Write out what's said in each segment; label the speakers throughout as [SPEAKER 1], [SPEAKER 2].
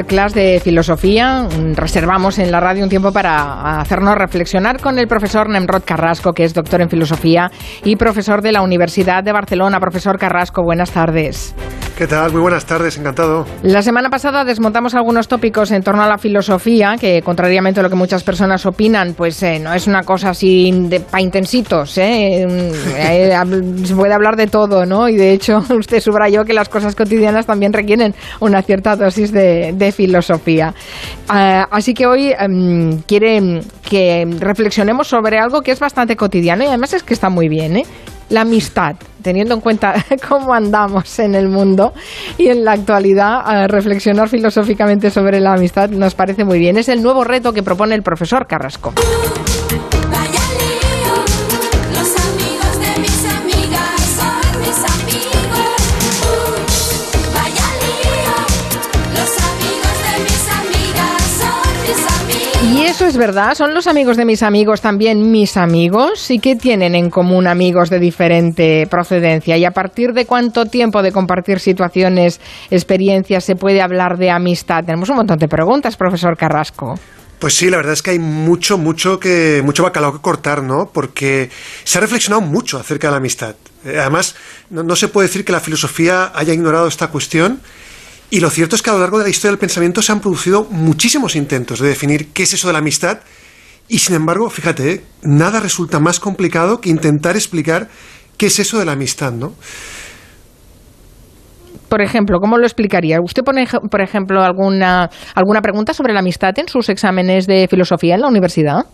[SPEAKER 1] clase de filosofía. Reservamos en la radio un tiempo para hacernos reflexionar con el profesor Nemrod Carrasco, que es doctor en filosofía y profesor de la Universidad de Barcelona. Profesor Carrasco, buenas tardes.
[SPEAKER 2] ¿Qué tal? Muy buenas tardes, encantado.
[SPEAKER 1] La semana pasada desmontamos algunos tópicos en torno a la filosofía, que contrariamente a lo que muchas personas opinan, pues eh, no es una cosa así de, pa' intensitos. ¿eh? Eh, se puede hablar de todo, ¿no? Y de hecho, usted subrayó que las cosas cotidianas también requieren una cierta dosis de de filosofía. Ah, así que hoy em, quiere que reflexionemos sobre algo que es bastante cotidiano y además es que está muy bien, ¿eh? la amistad, teniendo en cuenta cómo andamos en el mundo y en la actualidad, reflexionar filosóficamente sobre la amistad nos parece muy bien. Es el nuevo reto que propone el profesor Carrasco. Eso es verdad. ¿Son los amigos de mis amigos también mis amigos? ¿Y qué tienen en común amigos de diferente procedencia? ¿Y a partir de cuánto tiempo de compartir situaciones, experiencias se puede hablar de amistad? Tenemos un montón de preguntas, profesor Carrasco.
[SPEAKER 2] Pues sí, la verdad es que hay mucho, mucho que, mucho bacalao que cortar, ¿no? Porque se ha reflexionado mucho acerca de la amistad. Eh, además, no se puede decir que la filosofía haya ignorado esta cuestión y lo cierto es que a lo largo de la historia del pensamiento se han producido muchísimos intentos de definir qué es eso de la amistad. Y sin embargo, fíjate, ¿eh? nada resulta más complicado que intentar explicar qué es eso de la amistad, ¿no?
[SPEAKER 1] Por ejemplo, ¿cómo lo explicaría? ¿Usted pone, por ejemplo, alguna, alguna pregunta sobre la amistad en sus exámenes de filosofía en la universidad?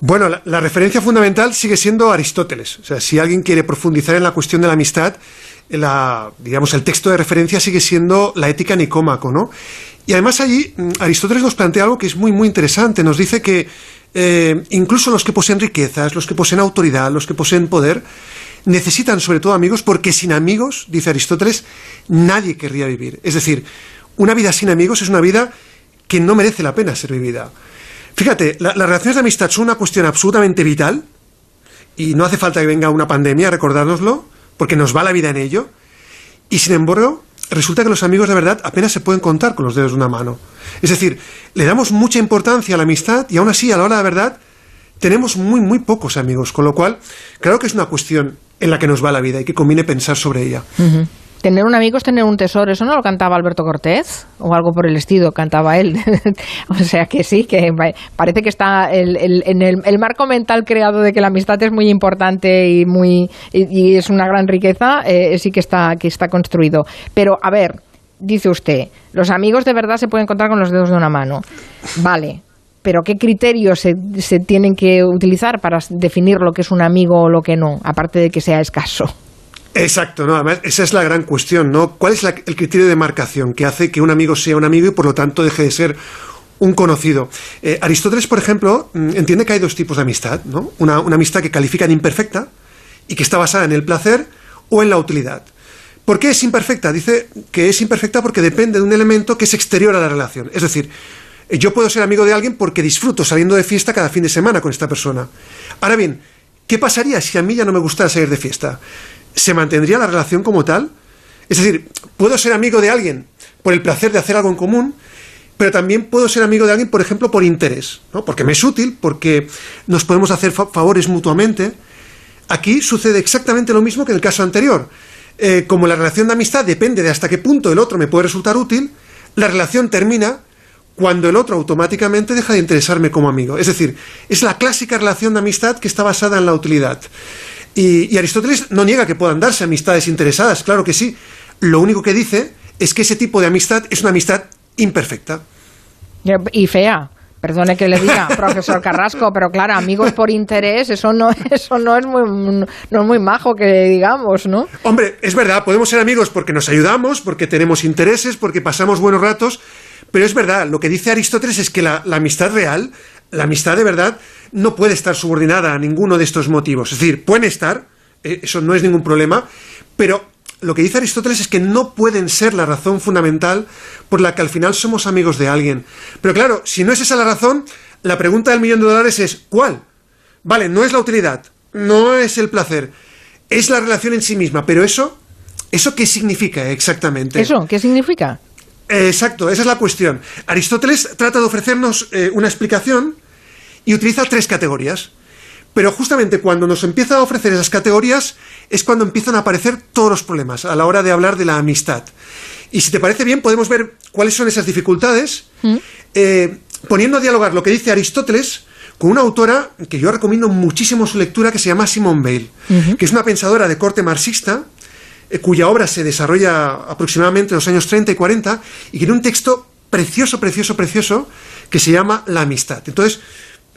[SPEAKER 2] Bueno, la, referencia fundamental sigue siendo Aristóteles. O sea, si alguien quiere profundizar en la cuestión de la amistad, la, digamos, el texto de referencia sigue siendo la ética nicómaco, ¿no? Y además allí mm, Aristóteles nos plantea algo que es muy, muy interesante. Nos dice que eh, incluso los que poseen riquezas, los que poseen autoridad, los que poseen poder, necesitan sobre todo amigos porque sin amigos, dice Aristóteles, nadie querría vivir. Es decir, una vida sin amigos es una vida que no merece la pena ser vivida. Fíjate, las relaciones de amistad son una cuestión absolutamente vital y no hace falta que venga una pandemia recordárnoslo porque nos va la vida en ello. Y sin embargo, resulta que los amigos de verdad apenas se pueden contar con los dedos de una mano. Es decir, le damos mucha importancia a la amistad y aún así, a la hora de verdad, tenemos muy, muy pocos amigos. Con lo cual, claro que es una cuestión en la que nos va la vida y que conviene pensar sobre ella.
[SPEAKER 1] Tener un amigo es tener un tesoro, ¿eso no lo cantaba Alberto Cortés? O algo por el estilo, cantaba él. o sea que sí, que parece que está el, en el, marco mental creado de que la amistad es muy importante y, muy, y, es una gran riqueza, eh, sí que está, que está construido. Pero, a ver, dice usted, los amigos de verdad se pueden encontrar con los dedos de una mano. Vale, pero ¿qué criterios se, se, tienen que utilizar para definir lo que es un amigo o lo que no, aparte de que sea escaso?
[SPEAKER 2] Exacto, ¿no? Además, esa es la gran cuestión, ¿no? ¿Cuál es el criterio de marcación que hace que un amigo sea un amigo y por lo tanto deje de ser un conocido? Eh, Aristóteles, por ejemplo, mm, entiende que hay dos tipos de amistad, ¿no? Una, amistad que califican imperfecta y que está basada en el placer o en la utilidad. ¿Por qué es imperfecta? Dice que es imperfecta porque depende de un elemento que es exterior a la relación. Es decir, eh, yo puedo ser amigo de alguien porque disfruto saliendo de fiesta cada fin de semana con esta persona. Ahora bien, ¿qué pasaría si a mí ya no me gustara salir de fiesta? ¿Se mantendría la relación como tal? Es decir, puedo ser amigo de alguien por el placer de hacer algo en común, pero también puedo ser amigo de alguien, por ejemplo, por interés, ¿no? porque me es útil, porque nos podemos hacer favores mutuamente. Aquí sucede exactamente lo mismo que en el caso anterior. Eh, como la relación de amistad depende de hasta qué punto el otro me puede resultar útil, la relación termina cuando el otro automáticamente deja de interesarme como amigo. Es decir, es la clásica relación de amistad que está basada en la utilidad. Y, Aristóteles no niega que puedan darse amistades interesadas, claro que sí. Lo único que dice es que ese tipo de amistad es una amistad imperfecta.
[SPEAKER 1] Y fea. Perdone que le diga, profesor Carrasco, pero claro, amigos por interés, eso no, eso no es muy, no es muy majo que digamos, ¿no?
[SPEAKER 2] Hombre, es verdad, podemos ser amigos porque nos ayudamos, porque tenemos intereses, porque pasamos buenos ratos, pero es verdad, lo que dice Aristóteles es que la amistad real, la amistad de verdad, no puede estar subordinada a ninguno de estos motivos. Es decir, pueden estar, eh, eso no es ningún problema, pero lo que dice Aristóteles es que no pueden ser la razón fundamental por la que al final somos amigos de alguien. Pero claro, si no es esa la razón, la pregunta del millón de dólares es ¿cuál? Vale, no es la utilidad, no es el placer, es la relación en sí misma, pero eso, ¿eso qué significa exactamente?
[SPEAKER 1] ¿Eso qué significa?
[SPEAKER 2] Exacto, esa es la cuestión. Aristóteles trata de ofrecernos eh, una explicación y utiliza tres categorías. Pero justamente cuando nos empieza a ofrecer esas categorías es cuando empiezan a aparecer todos los problemas a la hora de hablar de la amistad. Y si te parece bien, podemos ver cuáles son esas dificultades, mm. eh, poniendo a dialogar lo que dice Aristóteles con una autora que yo recomiendo muchísimo su lectura, que se llama Simone Bale, que es una pensadora de corte marxista, cuya obra se desarrolla aproximadamente en los años 30 y 40, y que tiene un texto precioso, precioso, precioso, que se llama La amistad. Entonces,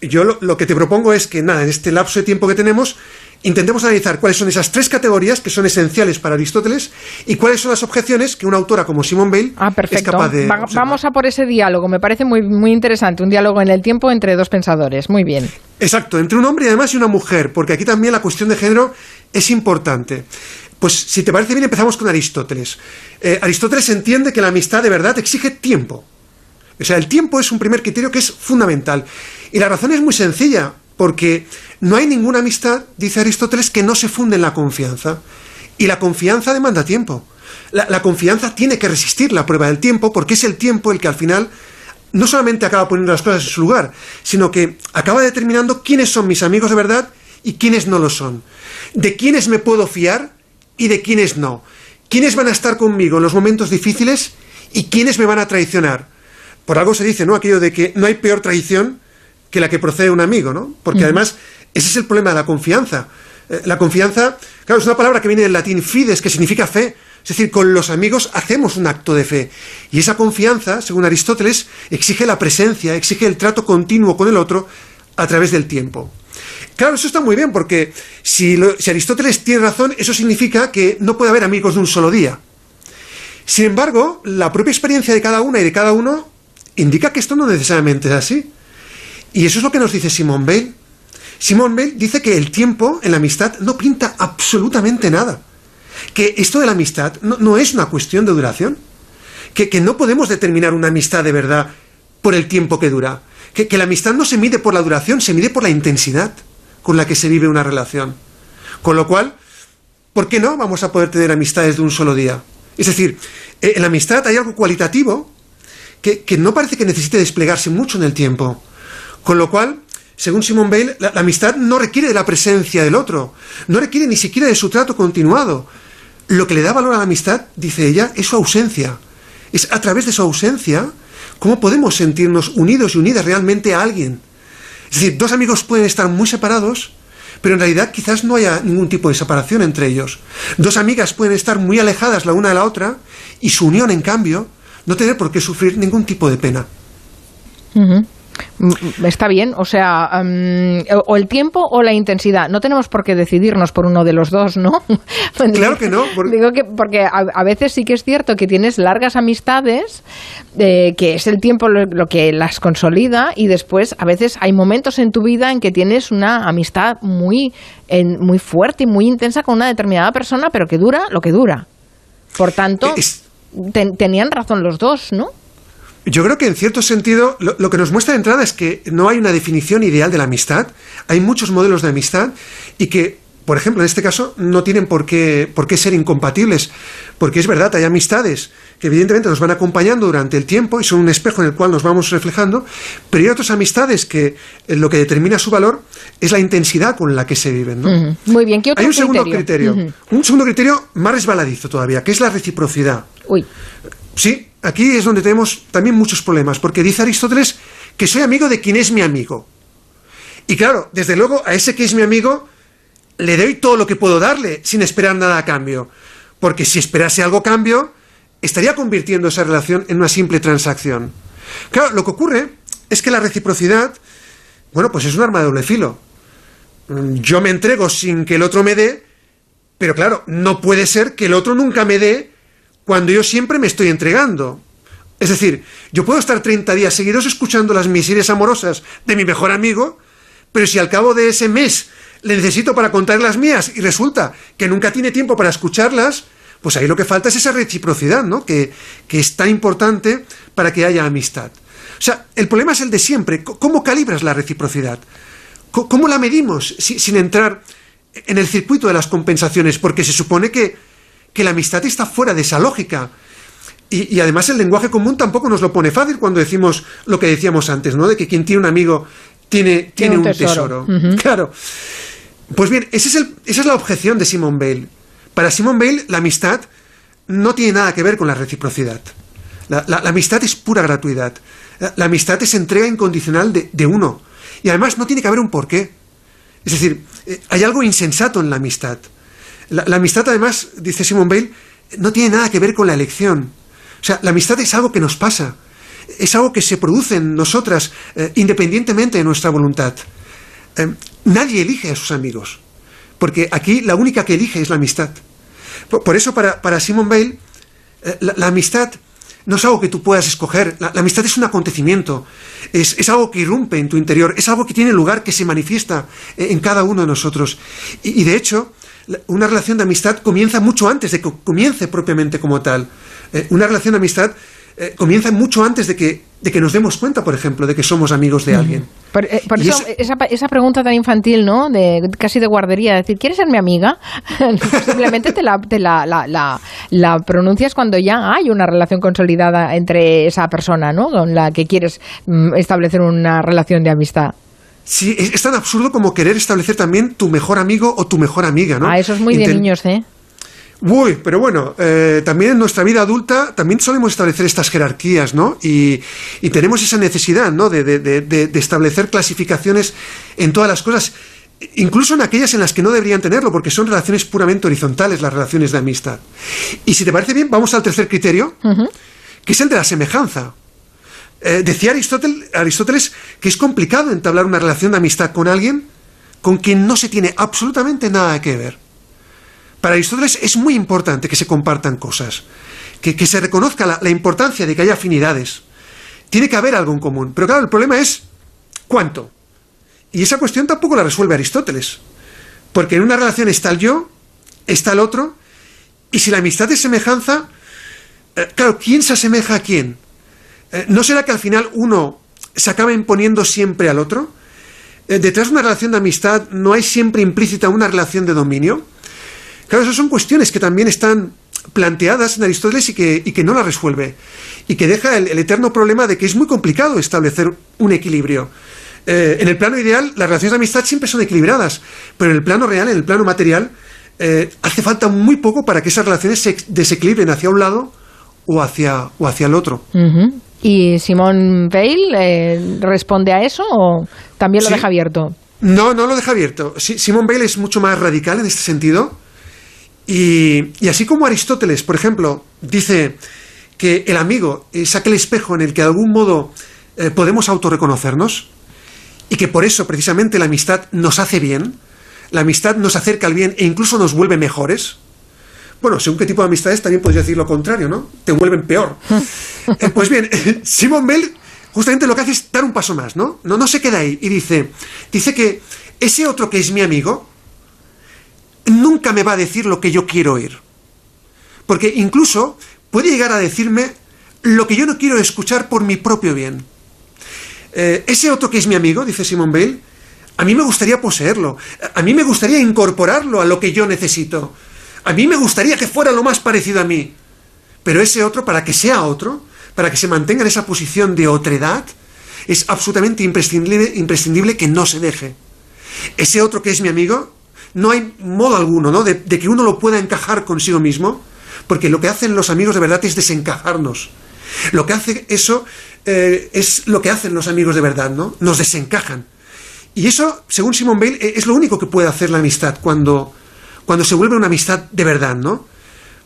[SPEAKER 2] yo lo, que te propongo es que, nada, en este lapso de tiempo que tenemos, intentemos analizar cuáles son esas tres categorías que son esenciales para Aristóteles y cuáles son las objeciones que una autora como Simone Bale
[SPEAKER 1] ah, es capaz de. vamos a por ese diálogo, me parece muy, muy interesante, un diálogo en el tiempo entre dos pensadores. Muy bien.
[SPEAKER 2] Exacto, entre un hombre y además y una mujer, porque aquí también la cuestión de género es importante. Pues si te parece bien, empezamos con Aristóteles. Eh, Aristóteles entiende que la amistad de verdad exige tiempo. O sea, el tiempo es un primer criterio que es fundamental. Y la razón es muy sencilla, porque no hay ninguna amistad, dice Aristóteles, que no se funde en la confianza. Y la confianza demanda tiempo. La, confianza tiene que resistir la prueba del tiempo, porque es el tiempo el que al final no solamente acaba poniendo las cosas en su lugar, sino que acaba determinando quiénes son mis amigos de verdad y quiénes no lo son. De quiénes me puedo fiar y de quiénes no. Quiénes van a estar conmigo en los momentos difíciles y quiénes me van a traicionar. Por algo se dice, ¿no? Aquello de que no hay peor traición que la que procede de un amigo, ¿no? Porque además ese es el problema de la confianza. Eh, la confianza, claro, es una palabra que viene del latín fides, que significa fe. Es decir, con los amigos hacemos un acto de fe. Y esa confianza, según Aristóteles, exige la presencia, exige el trato continuo con el otro a través del tiempo. Claro, eso está muy bien, porque si, Aristóteles tiene razón, eso significa que no puede haber amigos de un solo día. Sin embargo, la propia experiencia de cada una y de cada uno indica que esto no necesariamente es así. Y eso es lo que nos dice Simón Bale. Simón Bale dice que el tiempo en la amistad no pinta absolutamente nada. Que esto de la amistad no, es una cuestión de duración. Que, no podemos determinar una amistad de verdad por el tiempo que dura. Que la amistad no se mide por la duración, se mide por la intensidad con la que se vive una relación. Con lo cual, ¿por qué no vamos a poder tener amistades de un solo día? Es decir, eh, en la amistad hay algo cualitativo que, no parece que necesite desplegarse mucho en el tiempo. Con lo cual, según Simone Bale, la, amistad no requiere de la presencia del otro, no requiere ni siquiera de su trato continuado. Lo que le da valor a la amistad, dice ella, es su ausencia. Es a través de su ausencia cómo podemos sentirnos unidos y unidas realmente a alguien. Es decir, dos amigos pueden estar muy separados, pero en realidad quizás no haya ningún tipo de separación entre ellos. Dos amigas pueden estar muy alejadas la una de la otra y su unión, en cambio, no tener por qué sufrir ningún tipo de pena.
[SPEAKER 1] Está bien, o sea, o el tiempo o la intensidad. No tenemos por qué decidirnos por uno de los dos, ¿no?
[SPEAKER 2] claro que no.
[SPEAKER 1] Digo que porque a, veces sí que es cierto que tienes largas amistades, eh, que es el tiempo lo, que las consolida, y después a veces hay momentos en tu vida en que tienes una amistad muy, muy fuerte y muy intensa con una determinada persona, pero que dura lo que dura. Por tanto, tenían razón los dos, ¿no?
[SPEAKER 2] Yo creo que en cierto sentido lo, que nos muestra de entrada es que no hay una definición ideal de la amistad, hay muchos modelos de amistad y que, por ejemplo, en este caso no tienen por qué, por qué ser incompatibles, porque es verdad, hay amistades que evidentemente nos van acompañando durante el tiempo y son un espejo en el cual nos vamos reflejando, pero hay otras amistades que eh, lo que determina su valor es la intensidad con la que se viven. ¿no?
[SPEAKER 1] Muy bien, ¿qué otro
[SPEAKER 2] Hay un segundo criterio, un segundo criterio más resbaladizo todavía, que es la reciprocidad.
[SPEAKER 1] Uy.
[SPEAKER 2] Sí, aquí es donde tenemos también muchos problemas, porque dice Aristóteles que soy amigo de quien es mi amigo. Y claro, desde luego a ese que es mi amigo le doy todo lo que puedo darle sin esperar nada a cambio. Porque si esperase algo a cambio, estaría convirtiendo esa relación en una simple transacción. Claro, lo que ocurre es que la reciprocidad, bueno, pues es un arma de doble filo. Yo me entrego sin que el otro me dé, pero claro, no puede ser que el otro nunca me dé cuando yo siempre me estoy entregando. Es decir, yo puedo estar 30 días seguidos escuchando las miserias amorosas de mi mejor amigo, pero si al cabo de ese mes le necesito para contar las mías y resulta que nunca tiene tiempo para escucharlas, pues ahí lo que falta es esa reciprocidad, ¿no? Que, es tan importante para que haya amistad. O sea, el problema es el de siempre. ¿Cómo calibras la reciprocidad? ¿Cómo la medimos sin entrar en el circuito de las compensaciones? Porque se supone que que la amistad está fuera de esa lógica. Y, además el lenguaje común tampoco nos lo pone fácil cuando decimos lo que decíamos antes, ¿no? De que quien tiene un amigo tiene, tiene, un, tesoro. Claro. Pues bien, ese es el, esa es la objeción de Simon Bale. Para Simon Bale, la amistad no tiene nada que ver con la reciprocidad. La, amistad es pura gratuidad. La, amistad es entrega incondicional de, uno. Y además no tiene que haber un porqué. Es decir, eh, hay algo insensato en la amistad. La, amistad, además, dice Simon Bale, no tiene nada que ver con la elección. O sea, la amistad es algo que nos pasa. Es algo que se produce en nosotras eh, independientemente de nuestra voluntad. Eh, nadie elige a sus amigos. Porque aquí la única que elige es la amistad. Por, eso, para, para, Simon Bale, la amistad no es algo que tú puedas escoger. La, amistad es un acontecimiento, es, algo que irrumpe en tu interior, es algo que tiene lugar, que se manifiesta en cada uno de nosotros. Y, de hecho, una relación de amistad comienza mucho antes de que comience propiamente como tal. Eh, una relación de amistad eh, comienza mucho antes de que, de que nos demos cuenta, por ejemplo, de que somos amigos de alguien.
[SPEAKER 1] Por, eh, eso, esa, esa, pregunta tan infantil, ¿no? De, casi de guardería, decir, ¿quieres ser mi amiga? Simplemente te, la, te la, la, la, pronuncias cuando ya hay una relación consolidada entre esa persona, ¿no? Con la que quieres mm, establecer una relación de amistad.
[SPEAKER 2] Sí, es, tan absurdo como querer establecer también tu mejor amigo o tu mejor amiga, ¿no?
[SPEAKER 1] Ah, eso es muy de niños, ¿eh?
[SPEAKER 2] Uy, pero bueno, eh, también en nuestra vida adulta también solemos establecer estas jerarquías, ¿no? Y, tenemos esa necesidad, ¿no? De, de, establecer clasificaciones en todas las cosas, incluso en aquellas en las que no deberían tenerlo, porque son relaciones puramente horizontales las relaciones de amistad. Y si te parece bien, vamos al tercer criterio, que es el de la semejanza. Eh, decía Aristóteles, que es complicado entablar una relación de amistad con alguien con quien no se tiene absolutamente nada que ver. Para Aristóteles es muy importante que se compartan cosas, que, se reconozca la, importancia de que haya afinidades. Tiene que haber algo en común. Pero claro, el problema es cuánto. Y esa cuestión tampoco la resuelve Aristóteles. Porque en una relación está el yo, está el otro, y si la amistad es semejanza, eh, claro, ¿quién se asemeja a quién? Eh, ¿No será que al final uno se acaba imponiendo siempre al otro? Eh, detrás de una relación de amistad no hay siempre implícita una relación de dominio. Claro, esas son cuestiones que también están planteadas en Aristóteles y que, y que no las resuelve. Y que deja el, eterno problema de que es muy complicado establecer un equilibrio. Eh, en el plano ideal, las relaciones de amistad siempre son equilibradas, pero en el plano real, en el plano material, hace falta muy poco para que esas relaciones se desequilibren hacia un lado o hacia, o hacia el otro.
[SPEAKER 1] ¿Y Simón Veil eh, responde a eso o también lo deja abierto?
[SPEAKER 2] No, no lo deja abierto. Simón Veil es mucho más radical en este sentido. Y, así como Aristóteles, por ejemplo, dice que el amigo es aquel espejo en el que de algún modo eh, podemos autorreconocernos y que por eso precisamente la amistad nos hace bien, la amistad nos acerca al bien e incluso nos vuelve mejores. Bueno, según qué tipo de amistades también podría decir lo contrario, ¿no? Te vuelven peor. Eh, pues bien, Simon Bell justamente lo que hace es dar un paso más, ¿no? No, no se queda ahí y dice, dice que ese otro que es mi amigo, nunca me va a decir lo que yo quiero oír. Porque incluso puede llegar a decirme lo que yo no quiero escuchar por mi propio bien. Eh, ese otro que es mi amigo, dice Simon Bale, a mí me gustaría poseerlo, a mí me gustaría incorporarlo a lo que yo necesito, a mí me gustaría que fuera lo más parecido a mí. Pero ese otro, para que sea otro, para que se mantenga en esa posición de otredad, es absolutamente imprescindible, imprescindible que no se deje. Ese otro que es mi amigo no hay modo alguno ¿no? de, que uno lo pueda encajar consigo mismo, porque lo que hacen los amigos de verdad es desencajarnos. Lo que hace eso eh, es lo que hacen los amigos de verdad, ¿no? Nos desencajan. Y eso, según Simon Bale, es lo único que puede hacer la amistad cuando, cuando se vuelve una amistad de verdad, ¿no?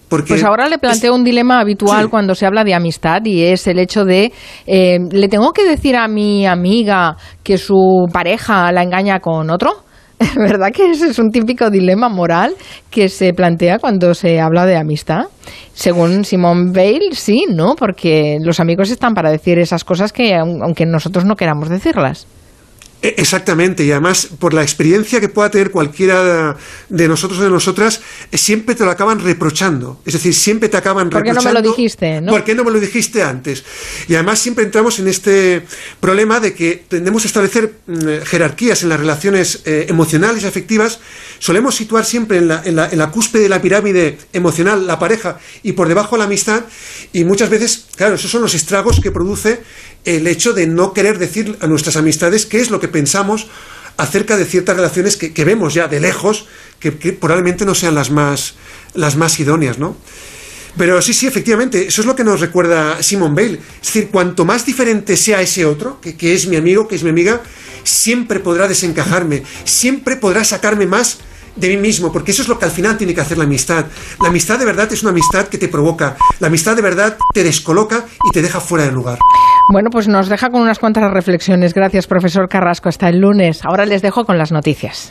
[SPEAKER 1] Porque pues ahora le planteo un dilema habitual cuando se habla de amistad y es el hecho de, eh, ¿le tengo que decir a mi amiga que su pareja la engaña con otro? ¿Verdad que ese es un típico dilema moral que se plantea cuando se habla de amistad? Según Simone Bale, sí, ¿no? Porque los amigos están para decir esas cosas que aunque nosotros no queramos decirlas.
[SPEAKER 2] E, exactamente, y además por la experiencia que pueda tener cualquiera de nosotros o de nosotras, eh, siempre te lo acaban reprochando. Es decir, siempre te acaban reprochando.
[SPEAKER 1] ¿Por qué no me lo dijiste? ¿no?
[SPEAKER 2] ¿Por qué no me lo dijiste antes? Y además siempre entramos en este problema de que tendemos a establecer mm, jerarquías en las relaciones eh, emocionales y afectivas. Solemos situar siempre en la, en, la, en la cúspide de la pirámide emocional la pareja y por debajo la amistad. Y muchas veces, claro, esos son los estragos que produce el hecho de no querer decir a nuestras amistades qué es lo que pensamos acerca de ciertas relaciones que, vemos ya de lejos, que, que, probablemente no sean las más, las más idóneas, ¿no? Pero sí, sí, efectivamente, eso es lo que nos recuerda Simon Bale. Es decir, cuanto más diferente sea ese otro, que, que es mi amigo, que es mi amiga, siempre podrá desencajarme, siempre podrá sacarme más de mí mismo, porque eso es lo que al final tiene que hacer la amistad. La amistad de verdad es una amistad que te provoca, la amistad de verdad te descoloca y te deja fuera de lugar.
[SPEAKER 1] Bueno, pues nos deja con unas cuantas reflexiones. Gracias, profesor Carrasco. Hasta el lunes. Ahora les dejo con las noticias.